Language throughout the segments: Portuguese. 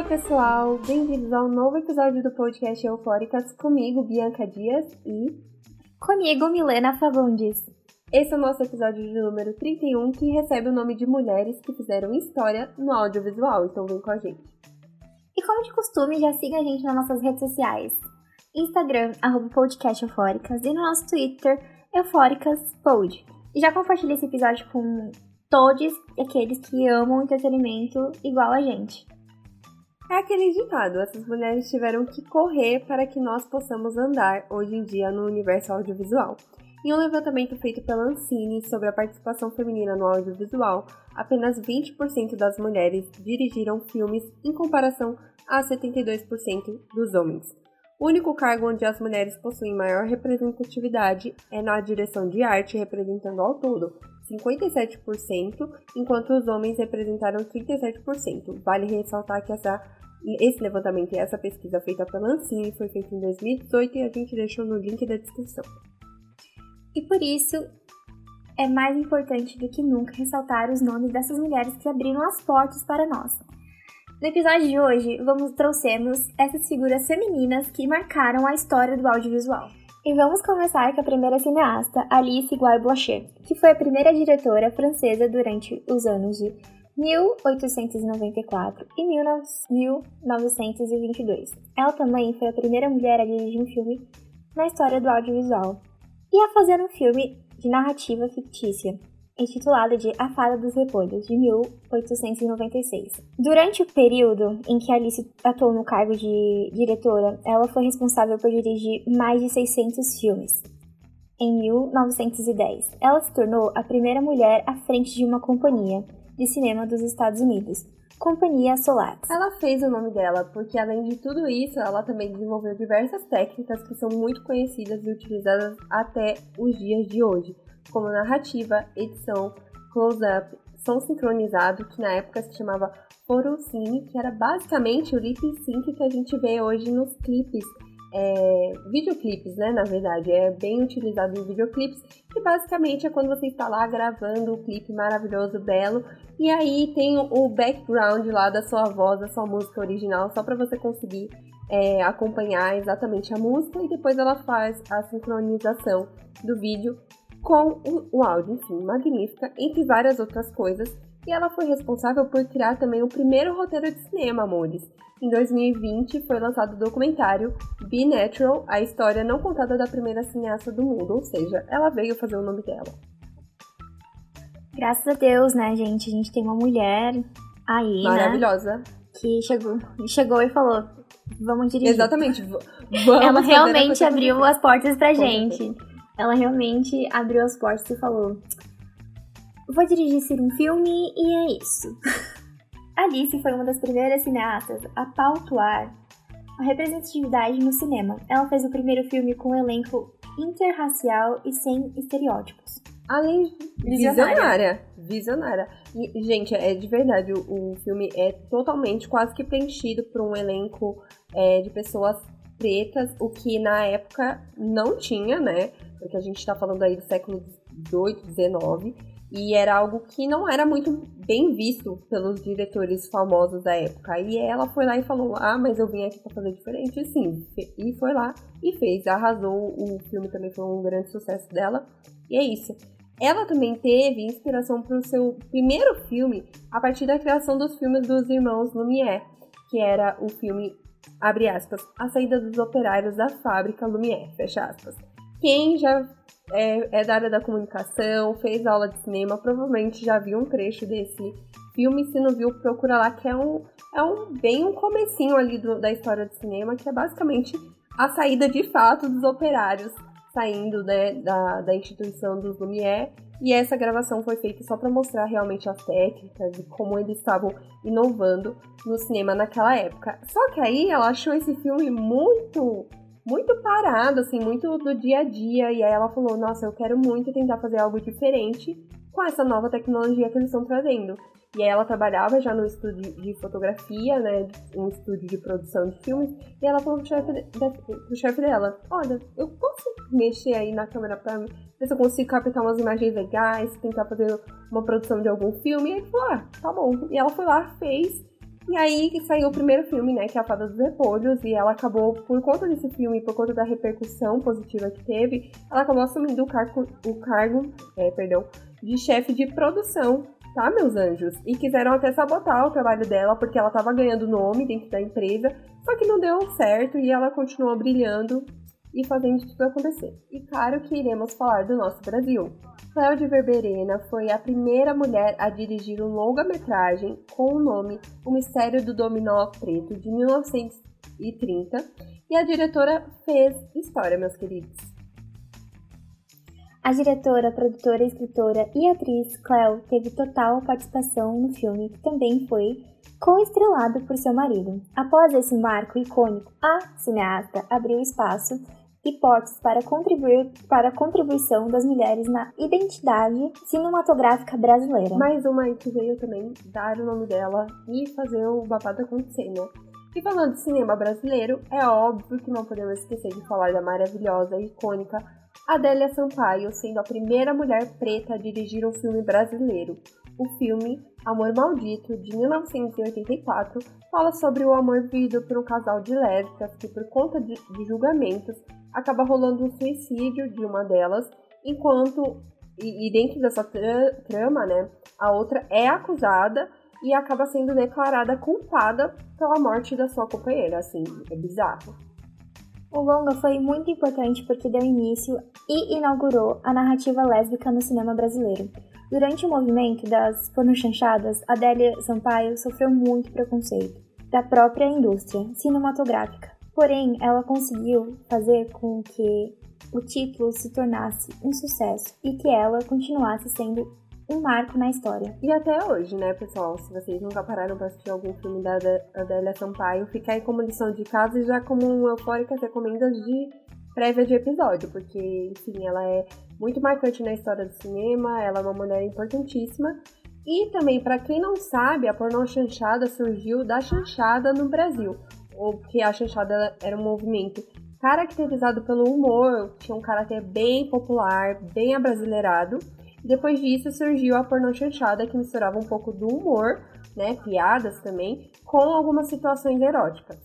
Oi, pessoal! Bem-vindos ao novo episódio do podcast Eufóricas, comigo, Bianca Dias e. Comigo, Milena Fagundes. Esse é o nosso episódio de número 31, que recebe o nome de mulheres que fizeram história no audiovisual, então vem com a gente. E como de costume, já siga a gente nas nossas redes sociais. Instagram, arroba podcast Eufóricas, e no nosso Twitter, EufóricasPod. E já compartilhe esse episódio com todos aqueles que amam entretenimento igual a gente. É aquele ditado, essas mulheres tiveram que correr para que nós possamos andar hoje em dia no universo audiovisual. Em um levantamento feito pela Ancine sobre a participação feminina no audiovisual, apenas 20% das mulheres dirigiram filmes em comparação a 72% dos homens. O único cargo onde as mulheres possuem maior representatividade é na direção de arte, representando ao todo 57%, enquanto os homens representaram 37%. Vale ressaltar que essa, esse levantamento e essa pesquisa feita pela Ancine foi feita em 2018 e a gente deixou no link da descrição. E por isso é mais importante do que nunca ressaltar os nomes dessas mulheres que abriram as portas para nós. No episódio de hoje, vamos trouxermos essas figuras femininas que marcaram a história do audiovisual. E vamos começar com a primeira cineasta, Alice Guy Blanchet, que foi a primeira diretora francesa durante os anos de 1894 e 1922. Ela também foi a primeira mulher a dirigir um filme na história do audiovisual e a fazer um filme de narrativa fictícia, intitulado de A Fada dos Repolhos, de 1896. Durante o período em que Alice atuou no cargo de diretora, ela foi responsável por dirigir mais de 600 filmes. Em 1910, ela se tornou a primeira mulher à frente de uma companhia de cinema dos Estados Unidos, Companhia Solax. Ela fez o nome dela porque, além de tudo isso, ela também desenvolveu diversas técnicas que são muito conhecidas e utilizadas até os dias de hoje, como narrativa, edição, close-up, som sincronizado, que na época se chamava Forocine, que era basicamente o lip sync que a gente vê hoje nos clipes é, videoclipes, né? Na verdade, é bem utilizado em videoclipes, que basicamente é quando você está lá gravando um clipe maravilhoso, belo, e aí tem o background lá da sua voz, da sua música original, só para você conseguir é, acompanhar exatamente a música, e depois ela faz a sincronização do vídeo com o, áudio, enfim, magnífica, entre várias outras coisas. E ela foi responsável por criar também o primeiro roteiro de cinema, amores, em 2020 foi lançado o documentário Be Natural, a história não contada da primeira cineasta do mundo, ou seja, ela veio fazer o nome dela. Graças a Deus, né, gente? A gente tem uma mulher aí, né, Maravilhosa. Né, que chegou, chegou e falou, vamos dirigir. Exatamente. Vamos Ela realmente abriu as portas pra gente. Ela realmente abriu as portas e falou, vou dirigir um filme e é isso. Alice foi uma das primeiras cineastas a pautuar a representatividade no cinema. Ela fez o primeiro filme com um elenco interracial e sem estereótipos. Além visionária. Visionária. E, gente, é de verdade, o, o, filme é totalmente, quase que preenchido por um elenco é, de pessoas pretas, o que na época não tinha, né? Porque a gente tá falando aí do século XVIII, XIX. E era algo que não era muito bem visto pelos diretores famosos da época. E ela foi lá e falou: Ah, mas eu vim aqui pra fazer diferente. sim, e foi lá e fez. Arrasou. O filme também foi um grande sucesso dela. E é isso. Ela também teve inspiração para o seu primeiro filme a partir da criação dos filmes dos irmãos Lumière, que era o filme, abre aspas, A Saída dos Operários da Fábrica Lumière, fecha aspas. Quem já é, é da área da comunicação, fez aula de cinema, provavelmente já viu um trecho desse filme. Se não viu, procura lá, que é um, é um bem um comecinho ali do, da história do cinema, que é basicamente a saída de fato dos operários saindo né, da, da instituição dos Lumière. E essa gravação foi feita só para mostrar realmente as técnicas e como eles estavam inovando no cinema naquela época. Só que aí ela achou esse filme muito muito parado, assim, muito do dia a dia. E aí ela falou: Nossa, eu quero muito tentar fazer algo diferente com essa nova tecnologia que eles estão trazendo. E aí ela trabalhava já no estúdio de fotografia, né? Um estúdio de produção de filmes. E ela falou pro chefe, pro chefe dela: Olha, eu posso mexer aí na câmera pra ver se eu consigo captar umas imagens legais, tentar fazer uma produção de algum filme. E ele falou: Ah, tá bom. E ela foi lá, fez. E aí saiu o primeiro filme, né, que é A Fada dos Repolhos, e ela acabou, por conta desse filme, por conta da repercussão positiva que teve, ela acabou assumindo o cargo, o cargo é, perdão, de chefe de produção, tá, meus anjos? E quiseram até sabotar o trabalho dela, porque ela tava ganhando nome dentro da empresa, só que não deu certo e ela continuou brilhando e fazendo tudo acontecer. E claro que iremos falar do nosso Brasil. Cléo Verberena foi a primeira mulher a dirigir um longa-metragem com o nome O Mistério do Dominó Preto, de 1930, e a diretora fez história, meus queridos. A diretora, produtora, escritora e atriz Cleo teve total participação no filme, que também foi co-estrelado por seu marido. Após esse marco icônico, a cineasta abriu espaço hipóteses para contribuir para a contribuição das mulheres na identidade cinematográfica brasileira. Mais uma que veio também dar o nome dela e fazer o babado acontecer, né? E falando de cinema brasileiro, é óbvio que não podemos esquecer de falar da maravilhosa e icônica Adélia Sampaio, sendo a primeira mulher preta a dirigir um filme brasileiro. O filme Amor Maldito, de 1984, fala sobre o amor vivido por um casal de lésbicas que, por conta de, julgamentos, acaba rolando um suicídio de uma delas, enquanto e, e dentro dessa tra trama, né, a outra é acusada e acaba sendo declarada culpada pela morte da sua companheira, assim, é bizarro. O longa foi muito importante porque deu início e inaugurou a narrativa lésbica no cinema brasileiro. Durante o movimento das pornochanchadas, Adélia Sampaio sofreu muito preconceito da própria indústria cinematográfica. Porém, ela conseguiu fazer com que o título se tornasse um sucesso e que ela continuasse sendo um marco na história. E até hoje, né, pessoal? Se vocês nunca pararam para assistir algum filme da Adélia Sampaio, fica aí como lição de casa e já como um eufóricas recomendas de prévia de episódio, porque, enfim, ela é muito marcante na história do cinema, ela é uma mulher importantíssima. E também, para quem não sabe, a pornô chanchada surgiu da chanchada no Brasil ou que a chanchada era um movimento caracterizado pelo humor, tinha um caráter bem popular, bem abrasileirado. Depois disso surgiu a pornô chanchada, que misturava um pouco do humor, né, piadas também, com algumas situações eróticas.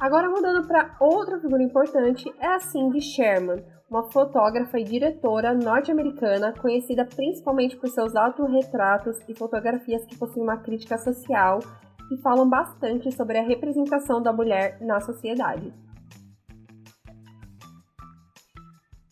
Agora mudando para outra figura importante, é a Cindy Sherman, uma fotógrafa e diretora norte-americana conhecida principalmente por seus autorretratos e fotografias que possuem uma crítica social que falam bastante sobre a representação da mulher na sociedade.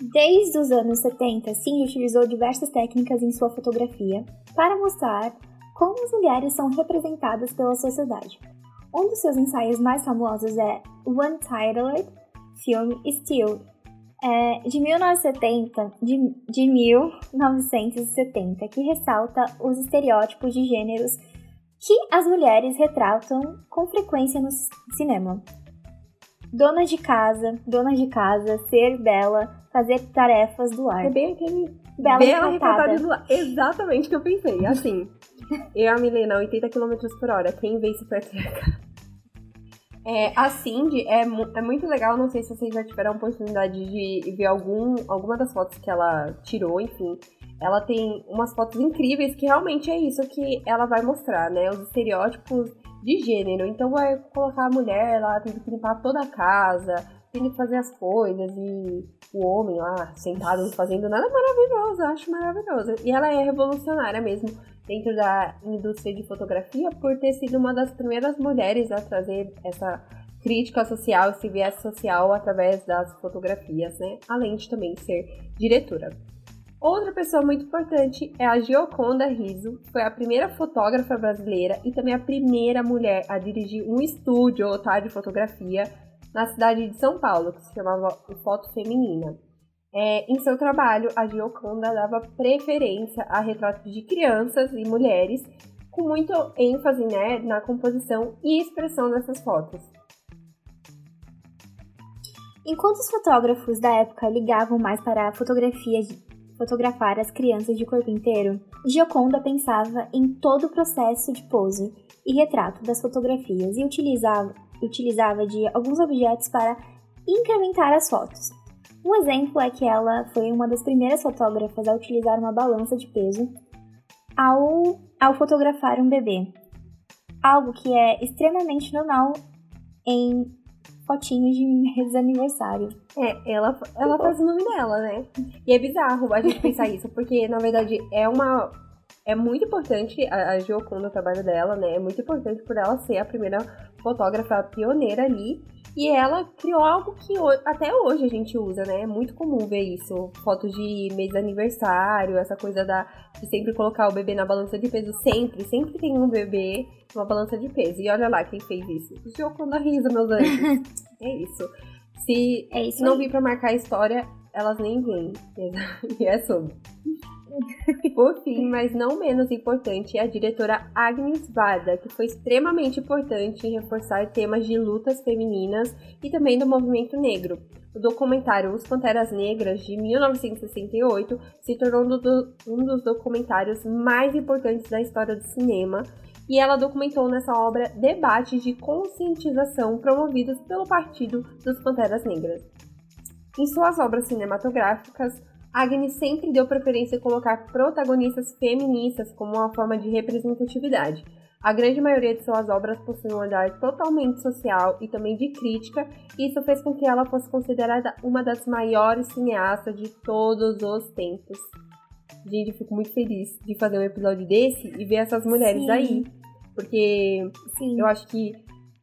Desde os anos 70, Cindy utilizou diversas técnicas em sua fotografia para mostrar como as mulheres são representadas pela sociedade. Um dos seus ensaios mais famosos é One Titled Film Still, é, de 1970, de, de 1970, que ressalta os estereótipos de gêneros que as mulheres retratam com frequência no cinema. Dona de casa, dona de casa, ser bela, fazer tarefas do lar. É bem aquele bela, bela retratada do lar. Exatamente o que eu pensei. Assim, eu e a Milena, 80 km por hora, quem vê se perto é, a Cindy é, é muito legal, não sei se vocês já tiveram a oportunidade de ver algum, alguma das fotos que ela tirou, enfim ela tem umas fotos incríveis que realmente é isso que ela vai mostrar, né? Os estereótipos de gênero. Então vai colocar a mulher, ela tem que limpar toda a casa, que fazer as coisas e o homem lá sentado fazendo nada maravilhoso, eu acho maravilhoso. E ela é revolucionária mesmo dentro da indústria de fotografia por ter sido uma das primeiras mulheres a trazer essa crítica social, esse viés social através das fotografias, né? Além de também ser diretora. Outra pessoa muito importante é a Gioconda Riso, foi a primeira fotógrafa brasileira e também a primeira mulher a dirigir um estúdio tá, de fotografia na cidade de São Paulo, que se chamava Foto Feminina. É, em seu trabalho, a Gioconda dava preferência a retratos de crianças e mulheres, com muito ênfase né, na composição e expressão dessas fotos. Enquanto os fotógrafos da época ligavam mais para a fotografia fotografar as crianças de corpo inteiro, Gioconda pensava em todo o processo de pose e retrato das fotografias e utilizava, utilizava de alguns objetos para incrementar as fotos. Um exemplo é que ela foi uma das primeiras fotógrafas a utilizar uma balança de peso ao, ao fotografar um bebê. algo que é extremamente normal em fotinhos de aniversário. É, ela, ela faz o nome dela, né? E é bizarro a gente pensar isso, porque na verdade é uma. É muito importante a, a Gioconda, o trabalho dela, né? É muito importante por ela ser a primeira fotógrafa pioneira ali. E ela criou algo que até hoje a gente usa, né? É muito comum ver isso. Fotos de mês de aniversário, essa coisa da, de sempre colocar o bebê na balança de peso. Sempre, sempre tem um bebê numa balança de peso. E olha lá quem fez isso. Jocando a risa, meus anjos. é isso. Se é isso não vir pra marcar a história, elas nem vêm. e é sobre. Por fim, mas não menos importante, é a diretora Agnes Varda, que foi extremamente importante em reforçar temas de lutas femininas e também do movimento negro. O documentário Os Panteras Negras, de 1968, se tornou um dos documentários mais importantes da história do cinema e ela documentou nessa obra debates de conscientização promovidos pelo Partido dos Panteras Negras. Em suas obras cinematográficas, Agnes sempre deu preferência a colocar protagonistas feministas como uma forma de representatividade. A grande maioria de suas obras possui um olhar totalmente social e também de crítica, e isso fez com que ela fosse considerada uma das maiores cineastas de todos os tempos. Gente, eu fico muito feliz de fazer um episódio desse e ver essas mulheres Sim. aí. Porque Sim. eu acho que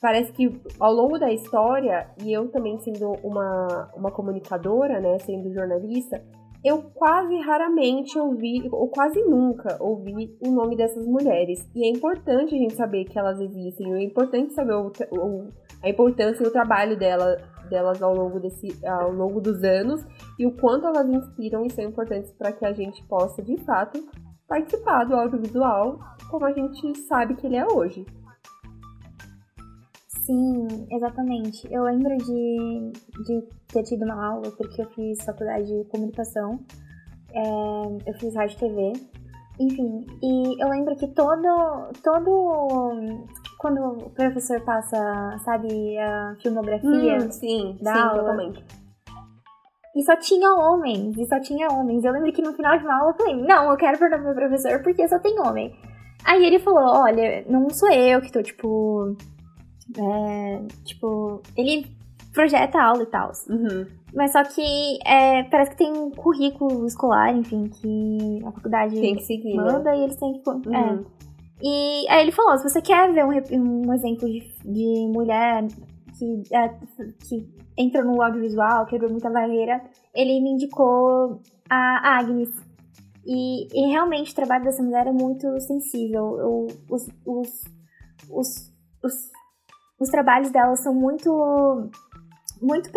parece que ao longo da história, e eu também sendo uma, uma comunicadora, né, sendo jornalista, eu quase raramente ouvi, ou quase nunca ouvi o nome dessas mulheres. E é importante a gente saber que elas existem, é importante saber o, o, a importância e o trabalho dela, delas ao longo, desse, ao longo dos anos e o quanto elas inspiram e são importantes para que a gente possa, de fato, participar do audiovisual como a gente sabe que ele é hoje. Sim, exatamente. Eu lembro de, de ter tido uma aula, porque eu fiz faculdade de comunicação, é, eu fiz rádio e TV, enfim, e eu lembro que todo, todo quando o professor passa, sabe, a filmografia hum, sim, da sim, aula, totalmente. E só tinha homens, e só tinha homens. Eu lembro que no final de uma aula eu falei, não, eu quero perguntar pro meu professor porque só tem homem. Aí ele falou, olha, não sou eu que tô, tipo, é, tipo, ele projeta aula e tal. Uhum. Mas só que é, parece que tem um currículo escolar, enfim, que a faculdade tem que seguir, né? manda né? e eles têm que. Uhum. É. E aí ele falou: se você quer ver um, um exemplo de, de mulher que, é, que entrou no audiovisual, quebrou muita barreira, ele me indicou a Agnes. E, e realmente o trabalho dessa mulher é muito sensível. Eu, os, os, os, os os trabalhos dela são muito muito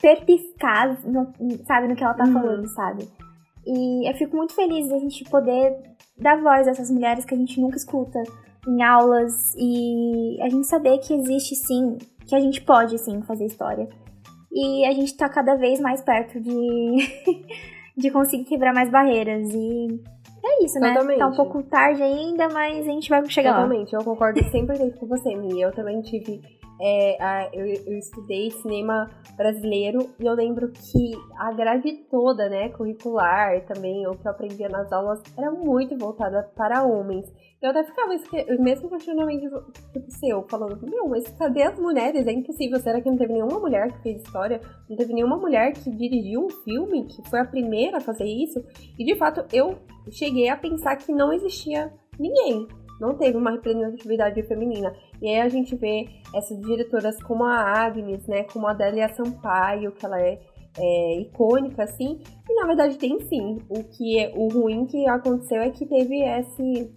perpiscados, no, sabe, no que ela tá uhum. falando, sabe? E eu fico muito feliz de a gente poder dar voz a essas mulheres que a gente nunca escuta em aulas e a gente saber que existe sim, que a gente pode sim fazer história. E a gente tá cada vez mais perto de, de conseguir quebrar mais barreiras. E é isso, Totalmente. né? Tá um pouco tarde ainda, mas a gente vai chegar Totalmente, lá. eu concordo 100% com você, Mi. Eu também tive. É, a, eu, eu, estudei cinema brasileiro e eu lembro que a grade toda, né, curricular também, o que eu aprendia nas aulas, era muito voltada para homens. Eu até ficava mesmo questionamento tipo seu, falando, meu, mas cadê as mulheres? É impossível. Será que não teve nenhuma mulher que fez história? Não teve nenhuma mulher que dirigiu um filme, que foi a primeira a fazer isso? E de fato, eu cheguei a pensar que não existia ninguém. Não teve uma representatividade feminina. E aí a gente vê essas diretoras como a Agnes, né? Como a Adélia Sampaio, que ela é é, icônica, assim. E na verdade tem sim. O que é, o ruim que aconteceu é que teve esse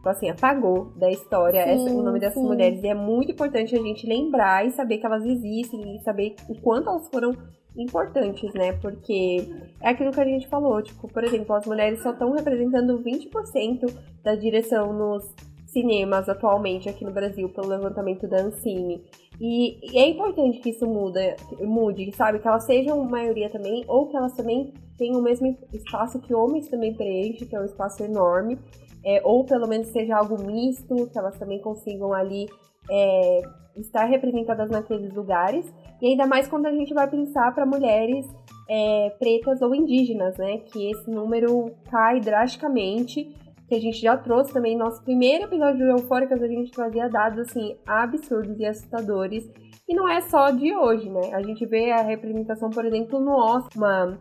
Tipo assim, apagou da história sim, essa, o nome dessas sim. mulheres. E é muito importante a gente lembrar e saber que elas existem e saber o quanto elas foram importantes, né? Porque é aquilo que a gente falou, tipo, por exemplo, as mulheres só estão representando 20% da direção nos cinemas atualmente aqui no Brasil pelo levantamento da Ancine. E, e, é importante que isso muda, mude, sabe? Que elas sejam maioria também, ou que elas também tenham o mesmo espaço que homens também preenchem, que é um espaço enorme é, ou pelo menos seja algo misto, que elas também consigam ali é, estar representadas naqueles lugares. E ainda mais quando a gente vai pensar para mulheres é, pretas ou indígenas, né? Que esse número cai drasticamente, que a gente já trouxe também. Nosso primeiro episódio do Eufóricas, a gente trazia dados, assim, absurdos e assustadores. E não é só de hoje, né? A gente vê a representação, por exemplo, no Oscar, uma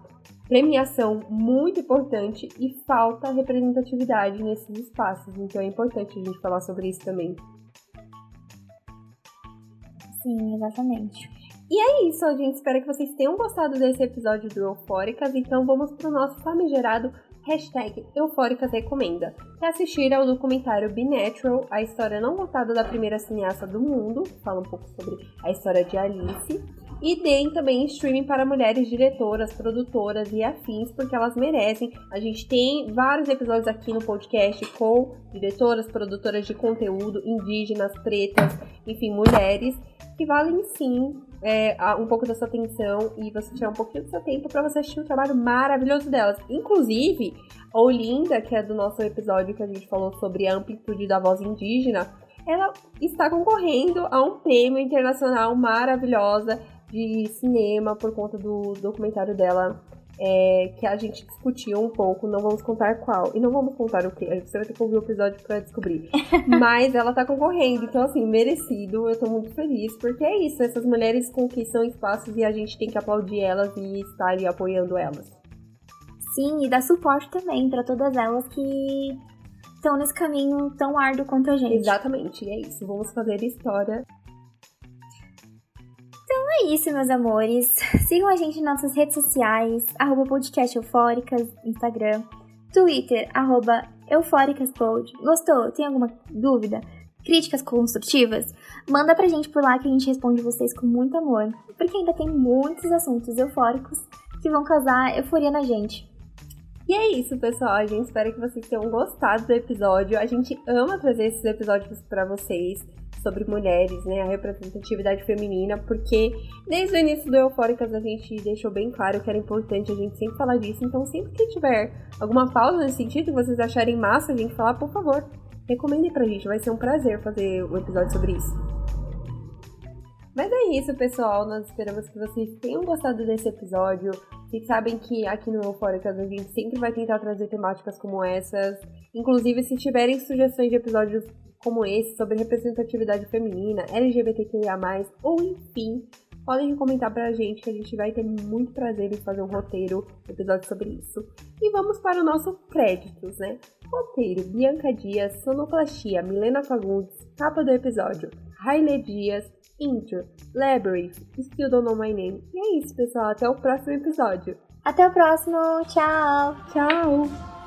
premiação muito importante e falta representatividade nesses espaços. Então é importante a gente falar sobre isso também. Sim, exatamente. E é isso, a gente espera que vocês tenham gostado desse episódio do Eufóricas, então vamos pro nosso famigerado hashtag Eufóricas Recomenda, que assistir ao documentário Be Natural, a história não contada da primeira cineasta do mundo, fala um pouco sobre a história de Alice, e deem também streaming para mulheres diretoras, produtoras e afins, porque elas merecem. A gente tem vários episódios aqui no podcast com diretoras, produtoras de conteúdo, indígenas, pretas, enfim, mulheres, que valem sim é, um pouco da sua atenção e você tirar um pouquinho do seu tempo para você assistir o trabalho maravilhoso delas. Inclusive, a Olinda, que é do nosso episódio que a gente falou sobre a amplitude da voz indígena, ela está concorrendo a um prêmio internacional maravilhosa de cinema por conta do documentário dela é, que a gente discutiu um pouco, não vamos contar qual. E não vamos contar o que, você vai ter que ouvir o episódio pra descobrir. Mas ela tá concorrendo, então assim, merecido, eu tô muito feliz, porque é isso, essas mulheres conquistam espaços e a gente tem que aplaudir elas e estar ali apoiando elas. Sim, e dar suporte também para todas elas que estão nesse caminho tão árduo quanto a gente. Exatamente, é isso, vamos fazer história é isso, meus amores. Sigam a gente nas nossas redes sociais, arroba podcast eufóricas, Instagram, Twitter, arroba eufóricaspod. Gostou? Tem alguma dúvida? Críticas construtivas? Manda pra gente por lá que a gente responde vocês com muito amor. Porque ainda tem muitos assuntos eufóricos que vão causar euforia na gente. E é isso, pessoal. A gente espera que vocês tenham gostado do episódio. A gente ama trazer esses episódios para vocês sobre mulheres, né, a representatividade feminina, porque desde o início do Eufóricas a gente deixou bem claro que era importante a gente sempre falar disso, então sempre que tiver alguma pausa nesse sentido que vocês acharem massa a gente falar, por favor, recomendem pra gente, vai ser um prazer fazer um episódio sobre isso. Mas é isso, pessoal. Nós esperamos que vocês tenham gostado desse episódio. Vocês sabem que aqui no Eufóricas a gente sempre vai tentar trazer temáticas como essas. Inclusive, se tiverem sugestões de episódios como esse sobre representatividade feminina, LGBTQIA+, ou enfim, podem comentar pra gente que a gente vai ter muito prazer em fazer um roteiro, episódio sobre isso. E vamos para o nosso créditos, né? Roteiro, Bianca Dias, Sonoplastia, Milena Fagundes, capa do episódio, Haile Dias, Intro, Labyrinth, Still Don't Know My Name. E é isso, pessoal. Até o próximo episódio. Até o próximo. Tchau. Tchau.